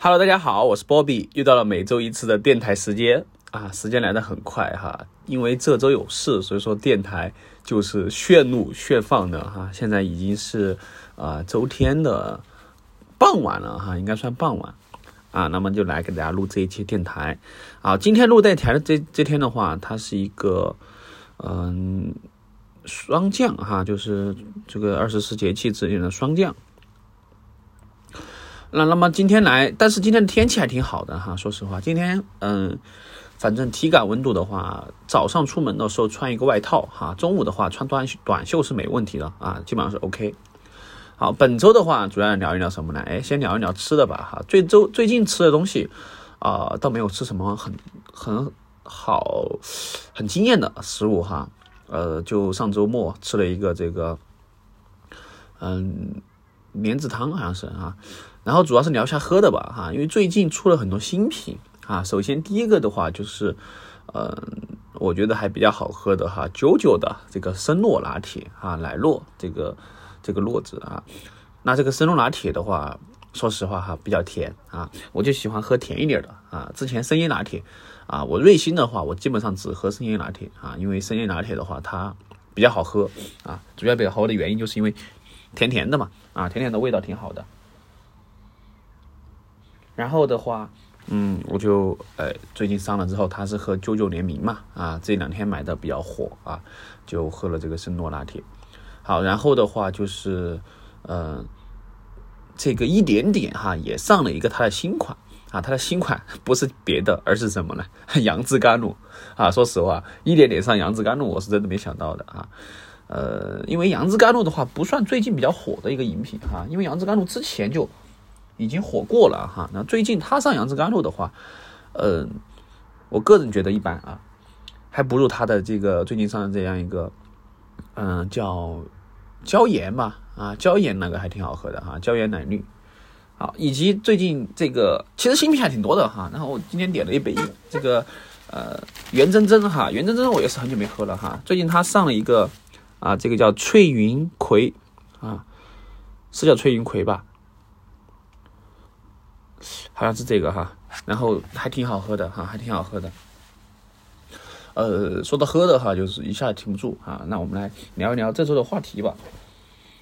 Hello，大家好，我是 Bobby，又到了每周一次的电台时间啊，时间来得很快哈，因为这周有事，所以说电台就是炫录炫放的哈。现在已经是啊周天的傍晚了哈，应该算傍晚啊，那么就来给大家录这一期电台啊。今天录电台的这这天的话，它是一个嗯霜降哈，就是这个二十四节气之间的霜降。那那么今天来，但是今天的天气还挺好的哈。说实话，今天嗯，反正体感温度的话，早上出门的时候穿一个外套哈，中午的话穿短短袖是没问题的啊，基本上是 OK。好，本周的话主要聊一聊什么呢？哎，先聊一聊吃的吧哈。最周最近吃的东西啊，倒没有吃什么很很好很惊艳的食物哈。呃，就上周末吃了一个这个嗯莲子汤，好像是啊。然后主要是聊一下喝的吧，哈，因为最近出了很多新品啊。首先第一个的话就是，嗯，我觉得还比较好喝的哈，九九的这个生诺拿铁啊，奶酪这个这个糯字啊。那这个生诺拿铁的话，说实话哈，比较甜啊，我就喜欢喝甜一点的啊。之前生椰拿铁啊，我瑞幸的话，我基本上只喝生椰拿铁啊，因为生椰拿铁的话它比较好喝啊，主要比较好喝的原因就是因为甜甜的嘛啊，甜甜的味道挺好的。然后的话，嗯，我就呃最近上了之后，它是和九九联名嘛，啊，这两天买的比较火啊，就喝了这个圣诺拿铁。好，然后的话就是，呃，这个一点点哈也上了一个它的新款啊，它的新款 不是别的，而是什么呢？杨枝甘露啊。说实话，一点点上杨枝甘露，我是真的没想到的啊。呃，因为杨枝甘露的话不算最近比较火的一个饮品哈，因为杨枝甘露之前就。已经火过了哈，那最近他上杨枝甘露的话，嗯，我个人觉得一般啊，还不如他的这个最近上的这样一个，嗯，叫椒盐吧，啊，椒盐那个还挺好喝的哈，椒盐奶绿，好，以及最近这个其实新品还挺多的哈，然后我今天点了一杯这个呃袁真真哈，袁真真我也是很久没喝了哈，最近他上了一个啊，这个叫翠云葵啊，是叫翠云葵吧？好像是这个哈，然后还挺好喝的哈，还挺好喝的。呃，说到喝的哈，就是一下停不住啊。那我们来聊一聊这周的话题吧。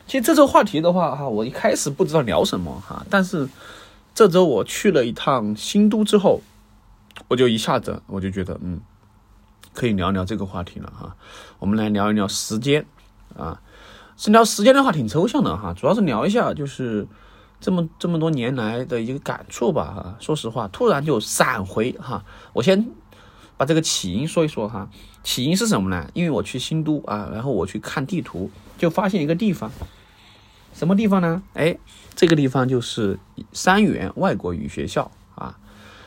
其实这周话题的话哈，我一开始不知道聊什么哈，但是这周我去了一趟新都之后，我就一下子我就觉得嗯，可以聊聊这个话题了哈。我们来聊一聊时间啊，是聊时间的话挺抽象的哈，主要是聊一下就是。这么这么多年来的一个感触吧，哈，说实话，突然就闪回哈。我先把这个起因说一说哈。起因是什么呢？因为我去新都啊，然后我去看地图，就发现一个地方，什么地方呢？哎，这个地方就是三元外国语学校啊。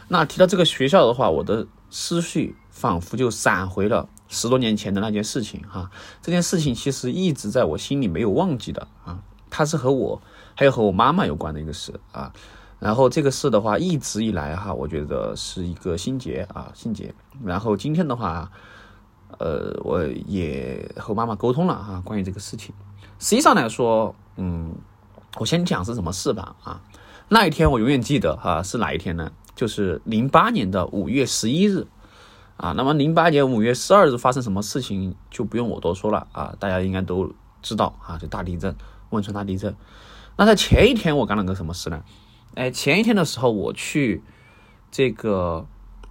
那提到这个学校的话，我的思绪仿佛就闪回了十多年前的那件事情哈。这件事情其实一直在我心里没有忘记的啊，它是和我。还有和我妈妈有关的一个事啊，然后这个事的话，一直以来哈，我觉得是一个心结啊，心结。然后今天的话，呃，我也和妈妈沟通了哈，关于这个事情。实际上来说，嗯，我先讲是什么事吧啊。那一天我永远记得哈，是哪一天呢？就是零八年的五月十一日啊。那么零八年五月十二日发生什么事情，就不用我多说了啊，大家应该都知道啊，就大地震，汶川大地震。那在前一天我干了个什么事呢？哎，前一天的时候我去这个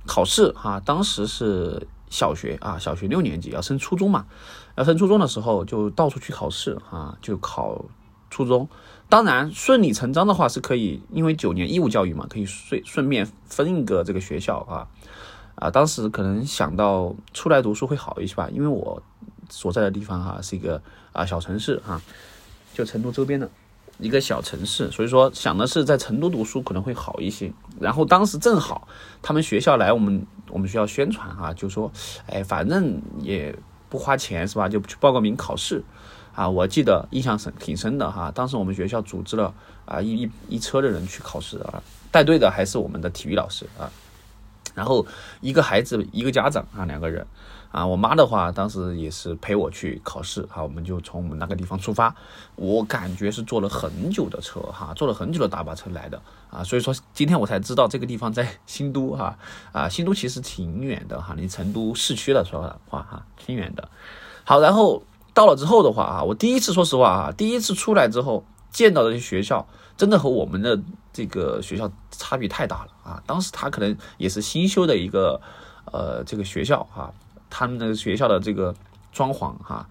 考试哈，当时是小学啊，小学六年级要升初中嘛，要升初中的时候就到处去考试啊，就考初中。当然顺理成章的话是可以，因为九年义务教育嘛，可以顺顺便分一个这个学校啊啊。当时可能想到出来读书会好一些吧，因为我所在的地方哈是一个啊小城市哈，就成都周边的。一个小城市，所以说想的是在成都读书可能会好一些。然后当时正好他们学校来我们我们学校宣传哈，就说，哎，反正也不花钱是吧？就去报个名考试啊。我记得印象深挺深的哈。当时我们学校组织了啊一一一车的人去考试啊，带队的还是我们的体育老师啊。然后一个孩子一个家长啊两个人啊，我妈的话当时也是陪我去考试，哈，我们就从我们那个地方出发，我感觉是坐了很久的车，哈，坐了很久的大巴车来的，啊，所以说今天我才知道这个地方在新都，哈，啊，新都其实挺远的，哈，离成都市区的说的话，哈，挺远的。好，然后到了之后的话，啊，我第一次说实话，啊，第一次出来之后见到的学校，真的和我们的这个学校差别太大了，啊，当时他可能也是新修的一个，呃，这个学校，哈。他们的学校的这个装潢哈，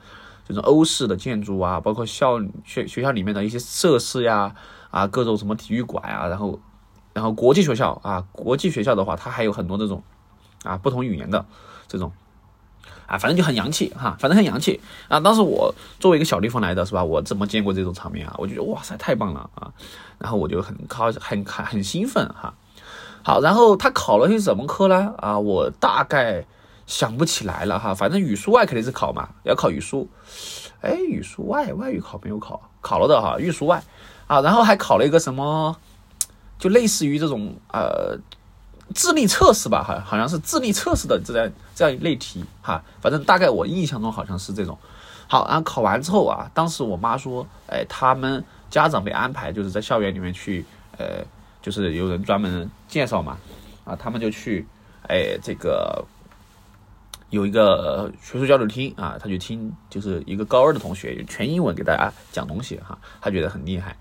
这种欧式的建筑啊，包括校学学校里面的一些设施呀，啊，各种什么体育馆啊，然后，然后国际学校啊，国际学校的话，它还有很多这种啊不同语言的这种啊，反正就很洋气哈，反正很洋气啊。当时我作为一个小地方来的是吧，我怎么见过这种场面啊？我觉得哇塞，太棒了啊！然后我就很靠很很很兴奋哈。好，然后他考了些什么科呢？啊，我大概。想不起来了哈，反正语数外肯定是考嘛，要考语数。哎，语数外外语考没有考，考了的哈，语数外啊，然后还考了一个什么，就类似于这种呃智力测试吧，好好像是智力测试的这样这样一类题哈，反正大概我印象中好像是这种。好，然后考完之后啊，当时我妈说，哎，他们家长被安排就是在校园里面去，呃，就是有人专门介绍嘛，啊，他们就去，哎，这个。有一个学术交流厅啊，他就听就是一个高二的同学全英文给大家讲东西哈，他觉得很厉害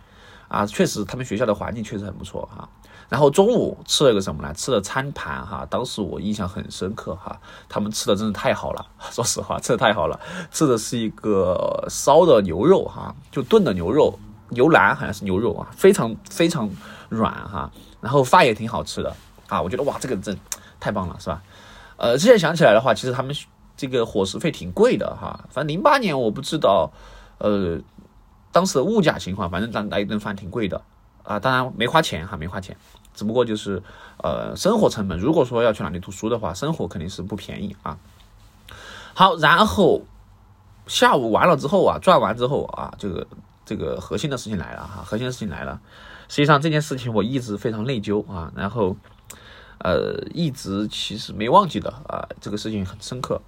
啊，确实他们学校的环境确实很不错哈。然后中午吃了个什么呢？吃了餐盘哈，当时我印象很深刻哈，他们吃的真的太好了，说实话吃的太好了，吃的是一个烧的牛肉哈，就炖的牛肉，牛腩好像是牛肉啊，非常非常软哈，然后饭也挺好吃的啊，我觉得哇，这个真太棒了，是吧？呃，现在想起来的话，其实他们这个伙食费挺贵的哈。反正零八年我不知道，呃，当时的物价情况，反正咱来一顿饭挺贵的啊。当然没花钱哈，没花钱，只不过就是呃，生活成本。如果说要去哪里读书的话，生活肯定是不便宜啊。好，然后下午完了之后啊，转完之后啊，这个这个核心的事情来了哈，核心的事情来了。实际上这件事情我一直非常内疚啊，然后。呃，一直其实没忘记的啊，这个事情很深刻。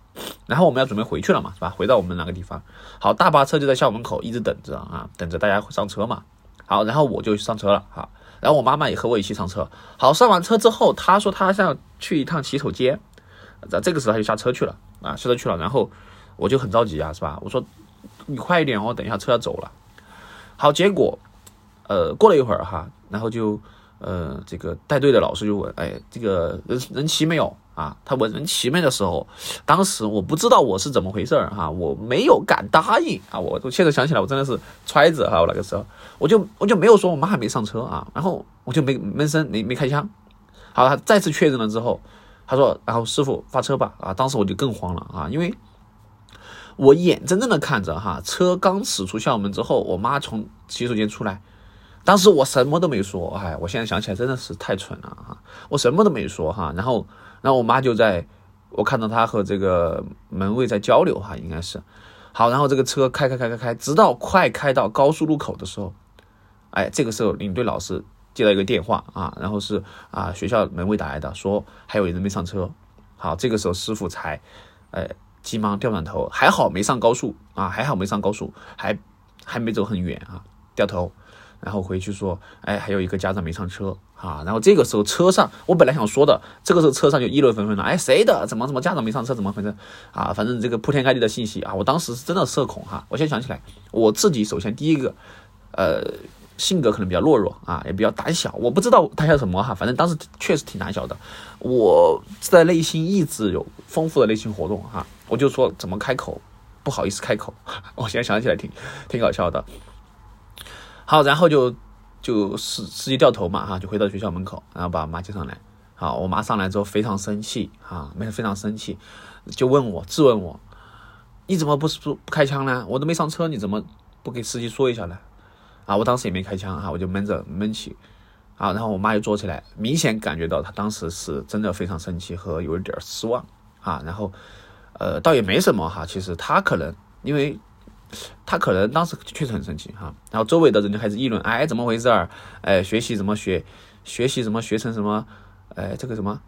然后我们要准备回去了嘛，是吧？回到我们那个地方。好，大巴车就在校门口一直等着啊，等着大家上车嘛。好，然后我就上车了哈。然后我妈妈也和我一起上车。好，上完车之后，她说她想去一趟洗手间。在这个时候，她就下车去了啊，下车去了。然后我就很着急啊，是吧？我说你快一点哦，等一下车要走了。好，结果呃，过了一会儿哈，然后就。呃，这个带队的老师就问，哎，这个人人齐没有啊？他问人齐没的时候，当时我不知道我是怎么回事儿哈，我没有敢答应啊。我我现在想起来，我真的是揣子哈，我那个时候我就我就没有说我妈还没上车啊，然后我就没闷声没没开枪。好，他再次确认了之后，他说，然后师傅发车吧啊。当时我就更慌了啊，因为我眼睁睁的看着哈，车刚驶出校门之后，我妈从洗手间出来。当时我什么都没说，哎，我现在想起来真的是太蠢了哈，我什么都没说哈，然后，然后我妈就在，我看到她和这个门卫在交流哈，应该是，好，然后这个车开开开开开，直到快开到高速路口的时候，哎，这个时候领队老师接到一个电话啊，然后是啊学校门卫打来的，说还有人没上车，好，这个时候师傅才，哎，急忙掉转头，还好没上高速啊，还好没上高速，还还没走很远啊，掉头。然后回去说，哎，还有一个家长没上车啊。然后这个时候车上，我本来想说的，这个时候车上就议论纷纷了。哎，谁的？怎么怎么家长没上车？怎么回事？啊，反正这个铺天盖地的信息啊，我当时是真的社恐哈。我现在想起来，我自己首先第一个，呃，性格可能比较懦弱啊，也比较胆小。我不知道他叫什么哈，反正当时确实挺胆小的。我在内心一直有丰富的内心活动哈，我就说怎么开口，不好意思开口。我现在想起来挺挺搞笑的。好，然后就就司司机掉头嘛，哈，就回到学校门口，然后把我妈接上来。好，我妈上来之后非常生气，啊，没非常生气，就问我质问我，你怎么不不不开枪呢？我都没上车，你怎么不给司机说一下呢？啊，我当时也没开枪，哈，我就闷着闷气。啊，然后我妈又坐起来，明显感觉到她当时是真的非常生气和有一点失望，啊，然后呃，倒也没什么哈，其实她可能因为。他可能当时确实很生气哈，然后周围的人就开始议论，哎，怎么回事儿？哎，学习怎么学？学习怎么学成什么？哎，这个什么？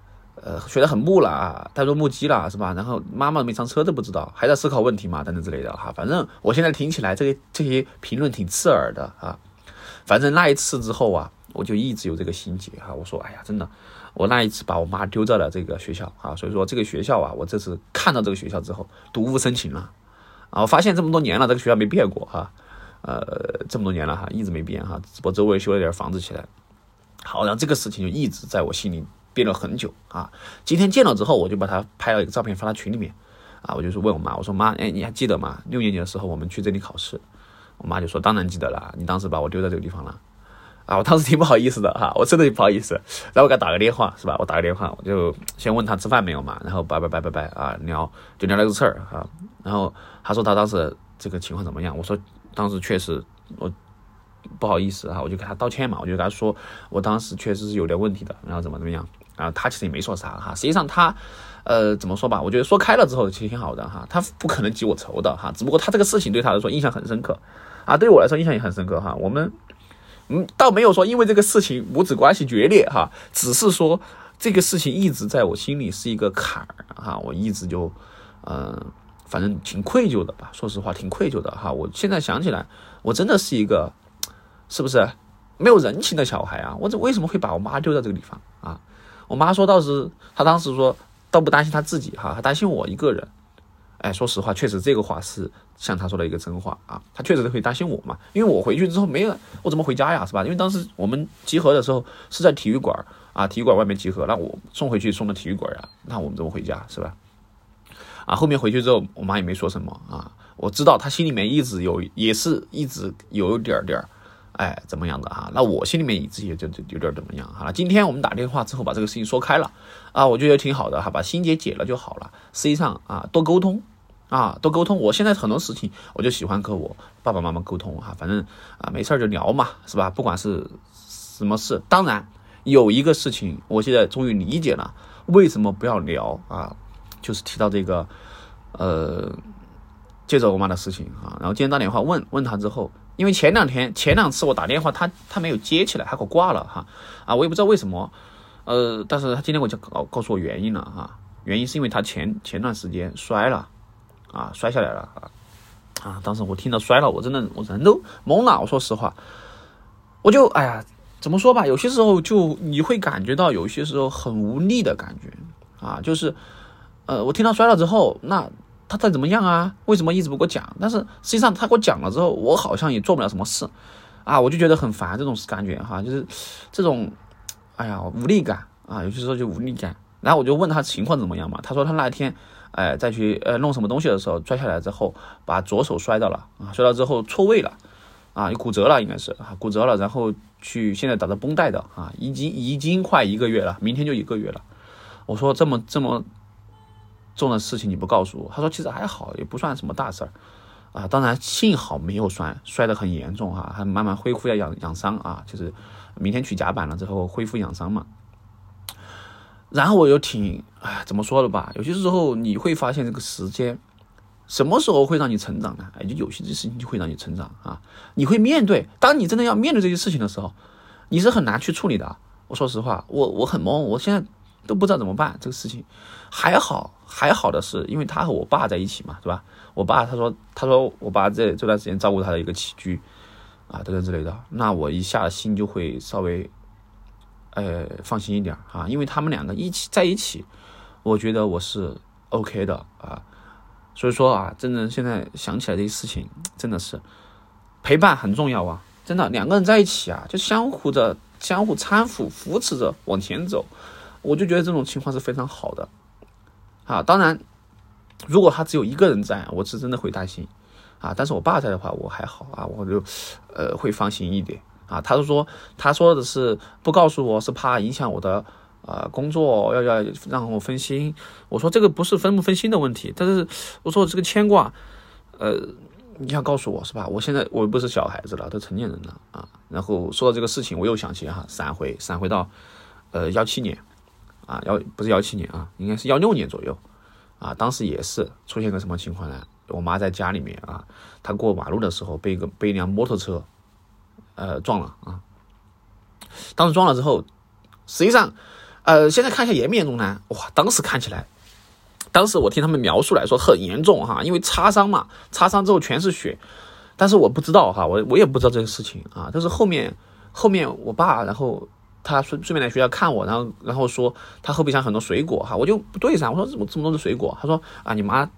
呃，学得很木了啊，太多木鸡了，是吧？然后妈妈没上车都不知道，还在思考问题嘛，等等之类的哈。反正我现在听起来，这些这些评论挺刺耳的啊。反正那一次之后啊，我就一直有这个心结哈。我说，哎呀，真的，我那一次把我妈丢在了这个学校啊，所以说这个学校啊，我这次看到这个学校之后，睹物生情了啊。我发现这么多年了，这个学校没变过哈，呃，这么多年了哈，一直没变哈，只不过周围修了点房子起来。好，然后这个事情就一直在我心里。憋了很久啊！今天见了之后，我就把他拍了一个照片发到群里面啊，我就是问我妈，我说妈，哎，你还记得吗？六年级的时候我们去这里考试，我妈就说当然记得了，你当时把我丢在这个地方了啊！我当时挺不好意思的哈，我真的不好意思。然后我给他打个电话是吧？我打个电话，我就先问他吃饭没有嘛，然后拜拜拜拜拜啊，聊就聊那个事儿啊。然后他说他当时这个情况怎么样？我说当时确实我不好意思哈，我就给他道歉嘛，我就跟他说我当时确实是有点问题的，然后怎么怎么样。啊，他其实也没说啥哈，实际上他，呃，怎么说吧，我觉得说开了之后其实挺好的哈，他不可能记我仇的哈，只不过他这个事情对他来说印象很深刻，啊，对我来说印象也很深刻哈，我们，嗯，倒没有说因为这个事情母子关系决裂哈，只是说这个事情一直在我心里是一个坎儿哈，我一直就，嗯，反正挺愧疚的吧，说实话挺愧疚的哈，我现在想起来，我真的是一个，是不是没有人情的小孩啊？我这为什么会把我妈丢在这个地方啊？我妈说倒是，她当时说倒不担心她自己哈，她担心我一个人。哎，说实话，确实这个话是像她说的一个真话啊。她确实会担心我嘛，因为我回去之后没有，我怎么回家呀，是吧？因为当时我们集合的时候是在体育馆啊，体育馆外面集合，那我送回去送到体育馆呀，那我们怎么回家，是吧？啊，后面回去之后，我妈也没说什么啊。我知道她心里面一直有，也是一直有点点儿。哎，怎么样的哈？那我心里面自己就就有点怎么样哈。今天我们打电话之后把这个事情说开了啊，我觉得挺好的哈，把心结解了就好了。实际上啊，多沟通啊，多沟通。我现在很多事情我就喜欢和我爸爸妈妈沟通哈，反正啊没事就聊嘛，是吧？不管是什么事，当然有一个事情，我现在终于理解了为什么不要聊啊，就是提到这个呃，接着我妈的事情啊。然后今天打电话问问他之后。因为前两天前两次我打电话，他他没有接起来，他给我挂了哈。啊，我也不知道为什么，呃，但是他今天我就告告诉我原因了哈，原因是因为他前前段时间摔了啊，摔下来了啊。啊，当时我听到摔了，我真的我人都懵了，我说实话，我就哎呀，怎么说吧，有些时候就你会感觉到有些时候很无力的感觉啊，就是呃，我听到摔了之后那。他再怎么样啊？为什么一直不给我讲？但是实际上他给我讲了之后，我好像也做不了什么事，啊，我就觉得很烦这种感觉哈，就是这种，哎呀，无力感啊，有些时候就无力感。然后我就问他情况怎么样嘛？他说他那天，哎，再去呃弄什么东西的时候摔下来之后，把左手摔到了啊，摔到之后错位了啊，骨折了应该是啊，骨折了，然后去现在打着绷带的啊，已经已经快一个月了，明天就一个月了。我说这么这么。重的事情你不告诉我，他说其实还好，也不算什么大事儿，啊，当然幸好没有摔摔得很严重哈，还慢慢恢复要养养伤啊，就是明天取甲板了之后恢复养伤嘛。然后我又挺哎，怎么说的吧？有些时候你会发现这个时间什么时候会让你成长呢？哎，就有些事情就会让你成长啊，你会面对，当你真的要面对这些事情的时候，你是很难去处理的。我说实话，我我很懵，我现在。都不知道怎么办，这个事情还好还好的是，因为他和我爸在一起嘛，是吧？我爸他说他说我爸这这段时间照顾他的一个起居啊等等之类的，那我一下心就会稍微呃放心一点啊，因为他们两个一起在一起，我觉得我是 OK 的啊，所以说啊，真的现在想起来这些事情，真的是陪伴很重要啊，真的两个人在一起啊，就相互的相互搀扶扶持着往前走。我就觉得这种情况是非常好的，啊，当然，如果他只有一个人在，我是真的会担心，啊，但是我爸在的话，我还好啊，我就，呃，会放心一点，啊，他是说，他说的是不告诉我是怕影响我的，呃，工作，要要让我分心，我说这个不是分不分心的问题，但是我说这个牵挂，呃，你要告诉我是吧？我现在我不是小孩子了，都成年人了啊，然后说到这个事情，我又想起哈，闪回闪回到，呃，幺七年。啊，幺不是幺七年啊，应该是幺六年左右，啊，当时也是出现个什么情况呢？我妈在家里面啊，她过马路的时候被一个被一辆摩托车，呃，撞了啊。当时撞了之后，实际上，呃，现在看一下严不严重呢？哇，当时看起来，当时我听他们描述来说很严重哈，因为擦伤嘛，擦伤之后全是血。但是我不知道哈，我我也不知道这个事情啊。但是后面后面我爸，然后他顺顺便来学校看我，然后然后说他后备箱很多水果哈，我就不对噻，我说怎么这么多的水果？他说啊，你妈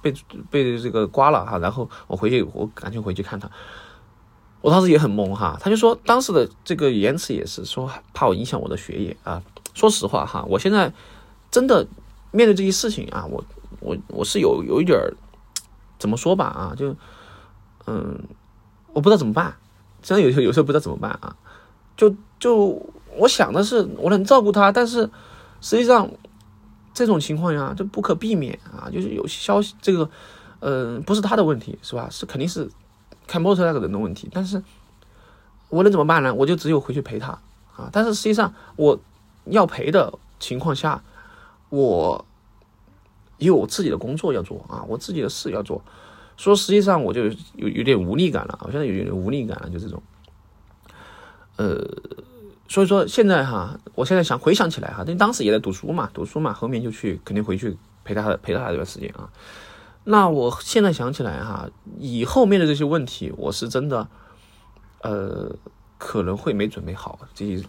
被被这个刮了哈，然后我回去我赶紧回去看他。我当时也很懵哈，他就说当时的这个言辞也是说怕我影响我的学业啊。说实话哈，我现在真的面对这些事情啊，我我我是有有一点儿怎么说吧啊，就嗯，我不知道怎么办，真的有时候有时候不知道怎么办啊。就就我想的是我能照顾他，但是实际上这种情况呀，就不可避免啊，就是有消息这个嗯，不是他的问题是吧？是肯定是。开摩托车那个人的问题，但是我能怎么办呢？我就只有回去陪他啊！但是实际上我要陪的情况下，我有我自己的工作要做啊，我自己的事要做，说实际上我就有有点无力感了，我现在有点无力感了，就这种。呃，所以说现在哈，我现在想回想起来哈，因为当时也在读书嘛，读书嘛，后面就去肯定回去陪他陪他这段时间啊。那我现在想起来哈，以后面的这些问题，我是真的，呃，可能会没准备好这些，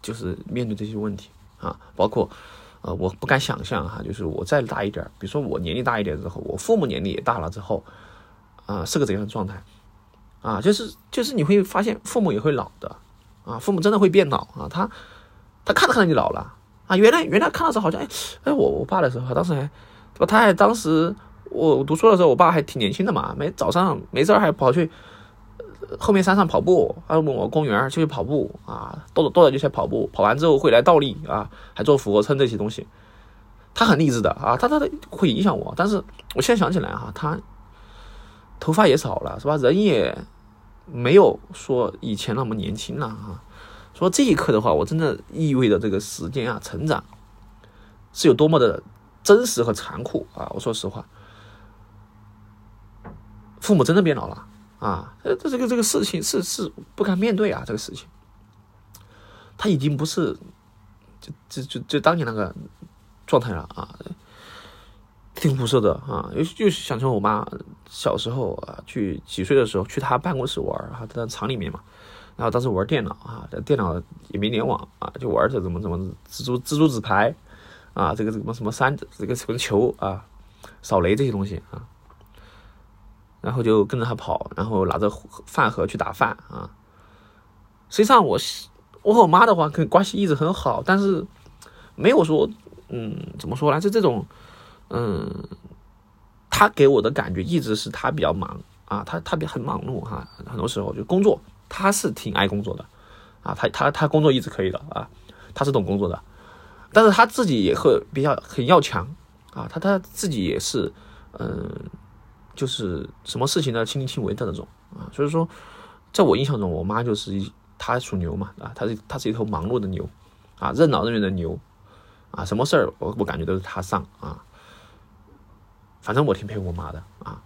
就是面对这些问题啊，包括，呃，我不敢想象哈，就是我再大一点，比如说我年龄大一点之后，我父母年龄也大了之后，啊，是个怎样的状态？啊，就是就是你会发现父母也会老的，啊，父母真的会变老啊，他他看着看着就老了啊，原来原来看到时候好像哎哎我我爸的时候，当时还，他还当时。我读书的时候，我爸还挺年轻的嘛，没早上没事还跑去后面山上跑步，还问我公园就去跑步啊，多着多着就去跑步，跑完之后会来倒立啊，还做俯卧撑这些东西，他很励志的啊，他他会影响我，但是我现在想起来哈，他头发也少了是吧，人也没有说以前那么年轻了啊，说这一刻的话，我真的意味着这个时间啊，成长是有多么的真实和残酷啊，我说实话。父母真的变老了啊！这这这个这个事情是是不敢面对啊！这个事情，他已经不是就就就就当年那个状态了啊！挺不舍的啊！又又想成我妈小时候啊，去几岁的时候去她办公室玩啊，她在厂里面嘛，然后当时玩电脑啊，电脑也没联网啊，就玩着怎么怎么蜘蛛蜘蛛纸牌啊，这个什么什么三这个什么球啊，扫雷这些东西啊。然后就跟着他跑，然后拿着饭盒去打饭啊。实际上，我我和我妈的话，跟关系一直很好，但是没有说，嗯，怎么说呢？就这种，嗯，他给我的感觉一直是他比较忙啊，他他比很忙碌哈，很多时候就工作，他是挺爱工作的啊，他他他工作一直可以的啊，他是懂工作的，但是他自己也会比较很要强啊，他他自己也是，嗯。就是什么事情呢，亲力亲为的那种啊，所以说，在我印象中，我妈就是一，她属牛嘛，啊，她是她是一头忙碌的牛，啊，任劳任怨的牛，啊，什么事儿我我感觉都是她上啊，反正我挺佩服我妈的啊。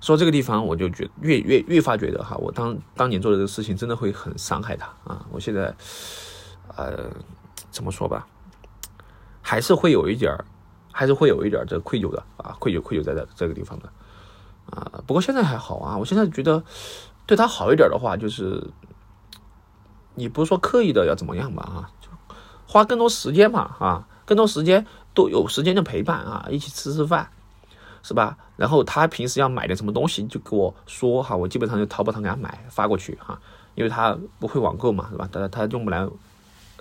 说这个地方，我就觉越越越发觉得哈，我当当年做的这个事情真的会很伤害她啊，我现在，呃，怎么说吧，还是会有一点儿。还是会有一点儿这愧疚的啊，愧疚愧疚在这这个地方的啊。不过现在还好啊，我现在觉得对他好一点的话，就是你不是说刻意的要怎么样吧啊，就花更多时间嘛啊，更多时间都有时间的陪伴啊，一起吃吃饭是吧？然后他平时要买点什么东西就给我说哈，我基本上就淘宝上给他买发过去哈，因为他不会网购嘛是吧？他他用不来，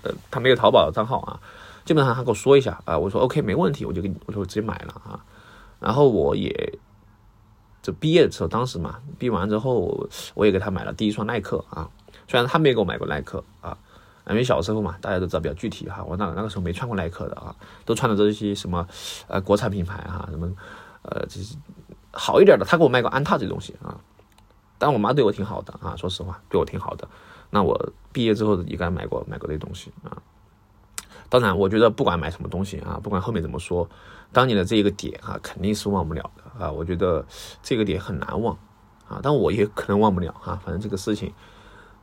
呃，他没有淘宝账号啊。基本上他跟我说一下啊，我说 OK 没问题，我就给你，我就直接买了啊。然后我也就毕业的时候，当时嘛，毕完之后我也给他买了第一双耐克啊。虽然他没给我买过耐克啊，因为小时候嘛，大家都知道比较具体哈。我那那个时候没穿过耐克的啊，都穿的这些什么呃国产品牌哈，什么呃就是好一点的。他给我买过安踏这东西啊，但我妈对我挺好的啊，说实话对我挺好的。那我毕业之后也给她买过买过这东西啊。当然，我觉得不管买什么东西啊，不管后面怎么说，当年的这一个点啊，肯定是忘不了的啊。我觉得这个点很难忘啊，但我也可能忘不了哈。反正这个事情，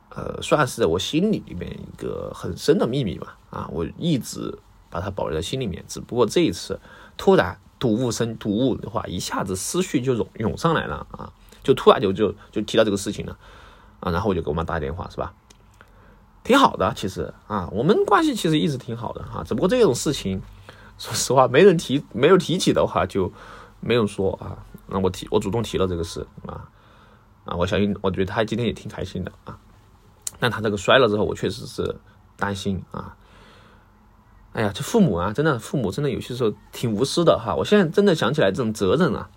呃，算是在我心里里面一个很深的秘密吧。啊，我一直把它保留在心里面。只不过这一次突然睹物生睹物的话，一下子思绪就涌涌上来了啊，就突然就就就提到这个事情了啊。然后我就给我妈打电话，是吧？挺好的，其实啊，我们关系其实一直挺好的哈。只不过这种事情，说实话，没人提，没有提起的话，就没有说啊。那我提，我主动提了这个事啊啊，我相信，我觉得他今天也挺开心的啊。但他这个摔了之后，我确实是担心啊。哎呀，这父母啊，真的，父母真的有些时候挺无私的哈。我现在真的想起来，这种责任啊，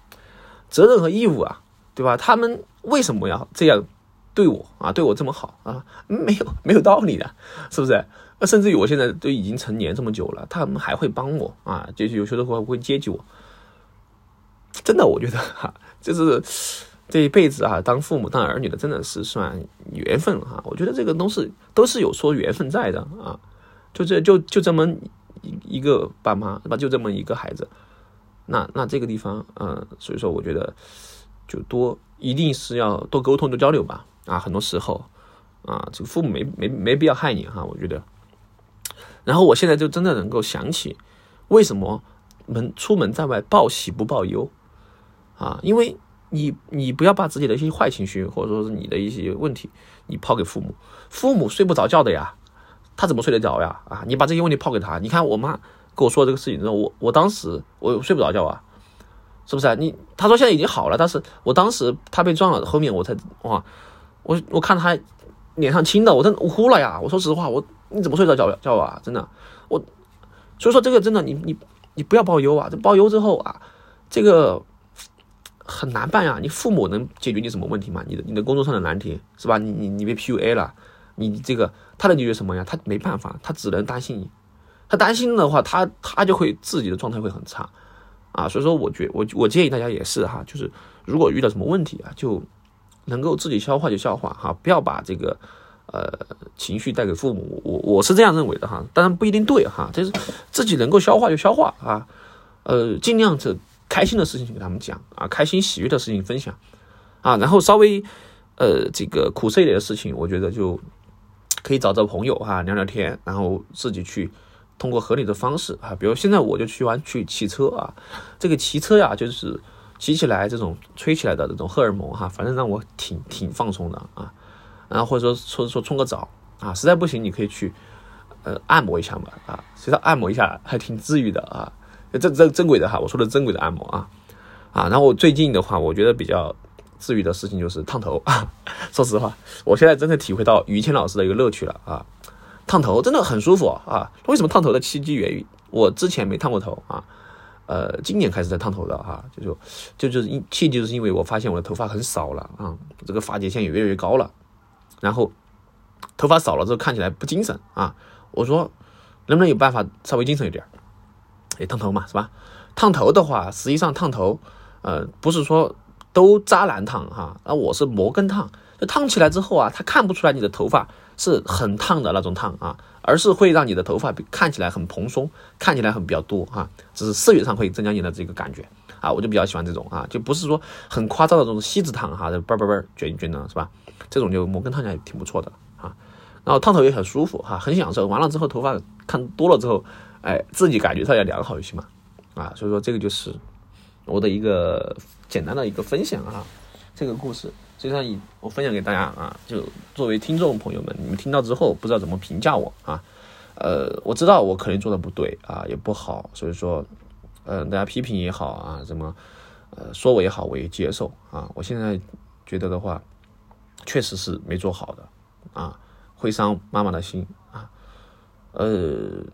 责任和义务啊，对吧？他们为什么要这样对我啊？对我这么好啊？没有没有道理的，是不是？那甚至于我现在都已经成年这么久了，他们还会帮我啊？就是有些时候会接济我。真的，我觉得哈，就是这一辈子啊，当父母、当儿女的，真的是算缘分哈。我觉得这个都是都是有说缘分在的啊。就这就就这么一一个爸妈是吧？就这么一个孩子，那那这个地方，嗯，所以说我觉得就多一定是要多沟通多交流吧。啊，很多时候啊，这个父母没没没必要害你哈，我觉得。然后我现在就真的能够想起为什么门出门在外报喜不报忧。啊，因为你你不要把自己的一些坏情绪，或者说是你的一些问题，你抛给父母，父母睡不着觉的呀，他怎么睡得着呀？啊，你把这些问题抛给他，你看我妈跟我说这个事情之后，我我当时我睡不着觉啊，是不是啊？你他说现在已经好了，但是我当时他被撞了，后面我才哇，我我看他脸上青的，我真我哭了呀。我说实话，我你怎么睡着觉觉啊？真的，我所以说这个真的，你你你不要报忧啊，这报忧之后啊，这个。很难办呀！你父母能解决你什么问题吗？你的你的工作上的难题是吧？你你你被 PUA 了，你这个他能解决什么呀？他没办法，他只能担心你。他担心的话，他他就会自己的状态会很差啊。所以说，我觉我我建议大家也是哈，就是如果遇到什么问题啊，就能够自己消化就消化哈，不要把这个呃情绪带给父母。我我是这样认为的哈，当然不一定对哈，就是自己能够消化就消化啊，呃，尽量是。开心的事情给他们讲啊，开心喜悦的事情分享啊，然后稍微呃这个苦涩一点的事情，我觉得就可以找找朋友哈聊聊天，然后自己去通过合理的方式啊，比如现在我就喜欢去骑车啊，这个骑车呀就是骑起来这种吹起来的这种荷尔蒙哈，反正让我挺挺放松的啊，然后或者说说说冲个澡啊，实在不行你可以去呃按摩一下嘛啊，其实按摩一下还挺治愈的啊。正正正规的哈，我说的正规的按摩啊，啊，然后我最近的话，我觉得比较治愈的事情就是烫头啊。说实话，我现在真的体会到于谦老师的一个乐趣了啊，烫头真的很舒服啊。为什么烫头的契机源于我之前没烫过头啊？呃，今年开始在烫头的哈，就就就就是因契机就是因为我发现我的头发很少了啊，这个发际线也越来越高了，然后头发少了之后看起来不精神啊。我说能不能有办法稍微精神一点？也烫头嘛，是吧？烫头的话，实际上烫头，呃，不是说都渣男烫哈，而我是摩根烫。就烫起来之后啊，它看不出来你的头发是很烫的那种烫啊，而是会让你的头发看起来很蓬松，看起来很比较多哈，只是视觉上会增加你的这个感觉啊。我就比较喜欢这种啊，就不是说很夸张的这种锡纸烫哈，叭叭叭卷一卷的是吧？这种就摩根烫起来挺不错的啊。然后烫头也很舒服哈，很享受。完了之后头发看多了之后。哎，自己感觉上要良好一些嘛，啊，所以说这个就是我的一个简单的一个分享啊，这个故事。实际上以我分享给大家啊，就作为听众朋友们，你们听到之后不知道怎么评价我啊，呃，我知道我可能做的不对啊，也不好，所以说，嗯，大家批评也好啊，怎么呃说我也好，我也接受啊，我现在觉得的话，确实是没做好的啊，会伤妈妈的心啊，呃。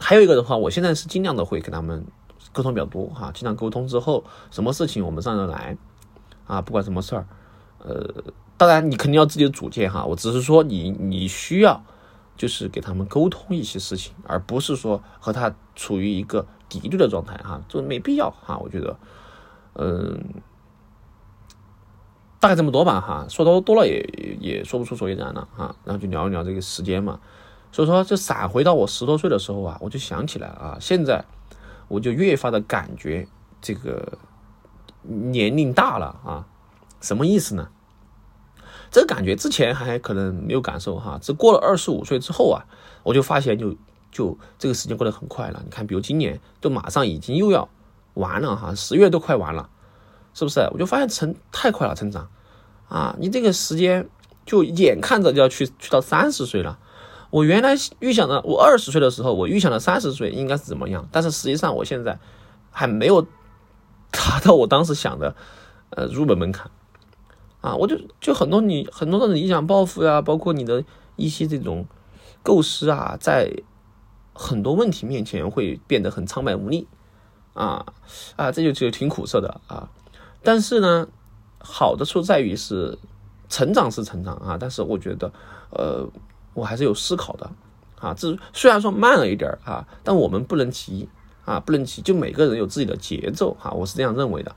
还有一个的话，我现在是尽量的会跟他们沟通比较多哈，尽量沟通之后，什么事情我们上得来啊，不管什么事儿，呃，当然你肯定要自己的主见哈，我只是说你你需要就是给他们沟通一些事情，而不是说和他处于一个敌对的状态哈，这没必要哈，我觉得，嗯，大概这么多吧哈，说多多了也也说不出所以然了哈，然后就聊一聊这个时间嘛。所以说，就闪回到我十多岁的时候啊，我就想起来啊，现在我就越发的感觉这个年龄大了啊，什么意思呢？这个感觉之前还可能没有感受哈，只过了二十五岁之后啊，我就发现就就这个时间过得很快了。你看，比如今年都马上已经又要完了哈，十月都快完了，是不是？我就发现成太快了，成长啊！你这个时间就眼看着就要去去到三十岁了。我原来预想的，我二十岁的时候，我预想的三十岁应该是怎么样？但是实际上，我现在还没有达到我当时想的呃入门门槛啊！我就就很多你很多的理想抱负呀，包括你的一些这种构思啊，在很多问题面前会变得很苍白无力啊啊！这就就挺苦涩的啊！但是呢，好的处在于是成长是成长啊，但是我觉得呃。我还是有思考的，啊，这虽然说慢了一点啊，但我们不能急啊，不能急，就每个人有自己的节奏哈，我是这样认为的，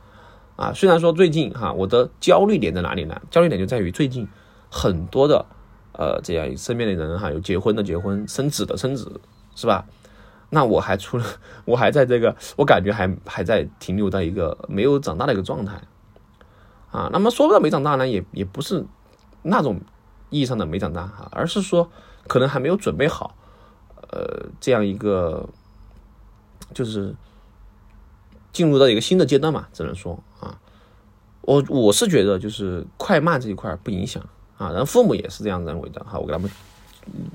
啊，虽然说最近哈，我的焦虑点在哪里呢？焦虑点就在于最近很多的呃这样身边的人哈，有结婚的结婚，生子的生子，是吧？那我还出了，我还在这个，我感觉还还在停留在一个没有长大的一个状态，啊，那么说不到没长大呢，也也不是那种。意义上的没长大哈，而是说可能还没有准备好，呃，这样一个就是进入到一个新的阶段嘛，只能说啊，我我是觉得就是快慢这一块不影响啊，然后父母也是这样认为的哈，我跟他们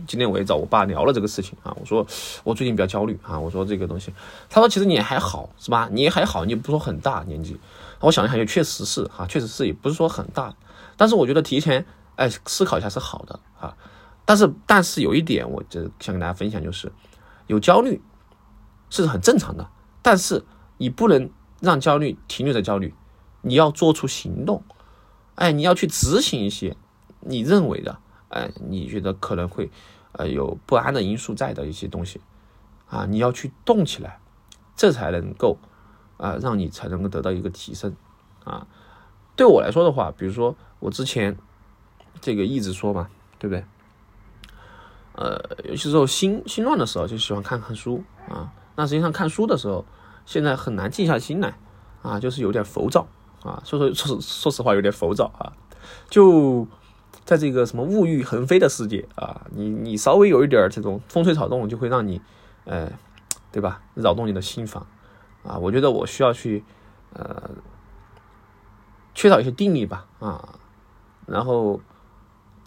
今天我也找我爸聊了这个事情啊，我说我最近比较焦虑啊，我说这个东西，他说其实你还好是吧？你也还好，你不说很大年纪，我想一想也确实是哈，确实是也不是说很大，但是我觉得提前。哎，思考一下是好的啊，但是但是有一点，我就想跟大家分享，就是有焦虑是很正常的，但是你不能让焦虑停留在焦虑，你要做出行动，哎，你要去执行一些你认为的，哎，你觉得可能会呃有不安的因素在的一些东西啊，你要去动起来，这才能够啊让你才能够得到一个提升啊。对我来说的话，比如说我之前。这个一直说嘛，对不对？呃，有些时候心心乱的时候，就喜欢看看书啊。那实际上看书的时候，现在很难静下心来啊，就是有点浮躁啊。说说说说实话，有点浮躁啊。就在这个什么物欲横飞的世界啊，你你稍微有一点这种风吹草动，就会让你呃，对吧？扰动你的心房啊。我觉得我需要去呃，缺少一些定力吧啊，然后。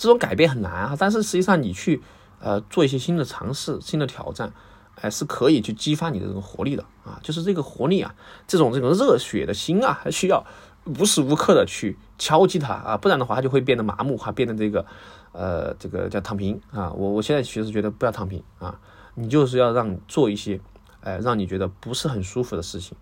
这种改变很难啊，但是实际上你去呃做一些新的尝试、新的挑战，哎，是可以去激发你的这种活力的啊。就是这个活力啊，这种这种热血的心啊，还需要无时无刻的去敲击它啊，不然的话它就会变得麻木，哈，变得这个呃这个叫躺平啊。我我现在其实觉得不要躺平啊，你就是要让做一些哎让你觉得不是很舒服的事情，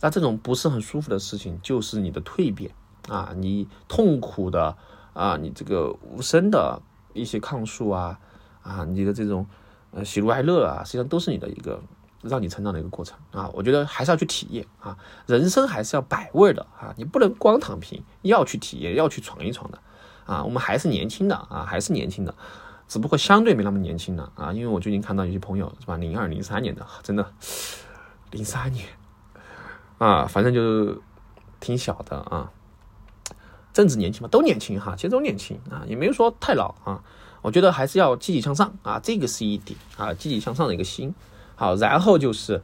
那这种不是很舒服的事情就是你的蜕变啊，你痛苦的。啊，你这个无声的一些抗诉啊，啊，你的这种呃喜怒哀乐啊，实际上都是你的一个让你成长的一个过程啊。我觉得还是要去体验啊，人生还是要百味的啊，你不能光躺平，要去体验，要去闯一闯的啊。我们还是年轻的啊，还是年轻的，只不过相对没那么年轻了啊。因为我最近看到有些朋友是吧，零二零三年的，真的零三年啊，反正就挺小的啊。正值年轻嘛，都年轻哈，其实都年轻啊，也没有说太老啊。我觉得还是要积极向上啊，这个是一点啊，积极向上的一个心。好，然后就是，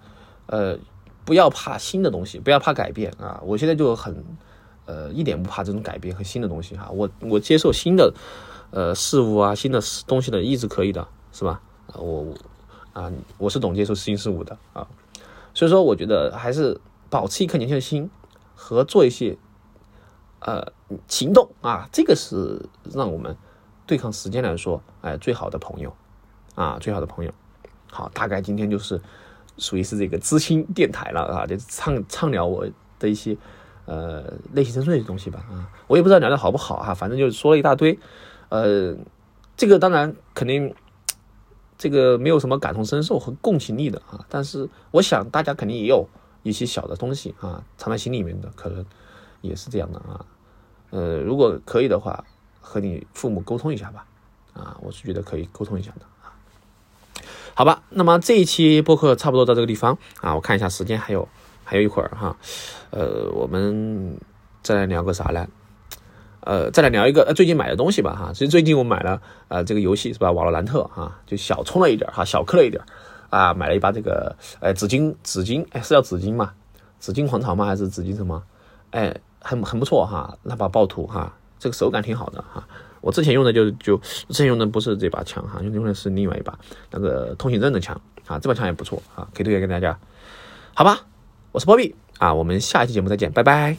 呃，不要怕新的东西，不要怕改变啊。我现在就很，呃，一点不怕这种改变和新的东西哈。我我接受新的，呃，事物啊，新的东西的一直可以的，是吧？啊，我啊，我是懂接受新事物的啊。所以说，我觉得还是保持一颗年轻的心和做一些。呃，行动啊，这个是让我们对抗时间来说，哎，最好的朋友啊，最好的朋友。好，大概今天就是属于是这个知心电台了啊，就畅畅聊我的一些呃内心深处的东西吧啊，我也不知道聊的好不好哈，反正就是说了一大堆。呃，这个当然肯定这个没有什么感同身受和共情力的啊，但是我想大家肯定也有一些小的东西啊，藏在心里面的，可能也是这样的啊。呃，如果可以的话，和你父母沟通一下吧，啊，我是觉得可以沟通一下的啊。好吧，那么这一期播客差不多到这个地方啊，我看一下时间还有还有一会儿哈，呃，我们再来聊个啥呢？呃，再来聊一个最近买的东西吧哈。其实最近我买了呃这个游戏是吧？瓦罗兰特哈，就小充了一点哈，小氪了一点啊，买了一把这个呃紫金紫金哎是叫紫金吗？紫金狂潮吗？还是紫金什么？哎，很很不错哈，那把暴徒哈，这个手感挺好的哈。我之前用的就就之前用的不是这把枪哈，用用的是另外一把那个通行证的枪啊，这把枪也不错啊，可以推荐给大家。好吧，我是波比啊，我们下一期节目再见，拜拜。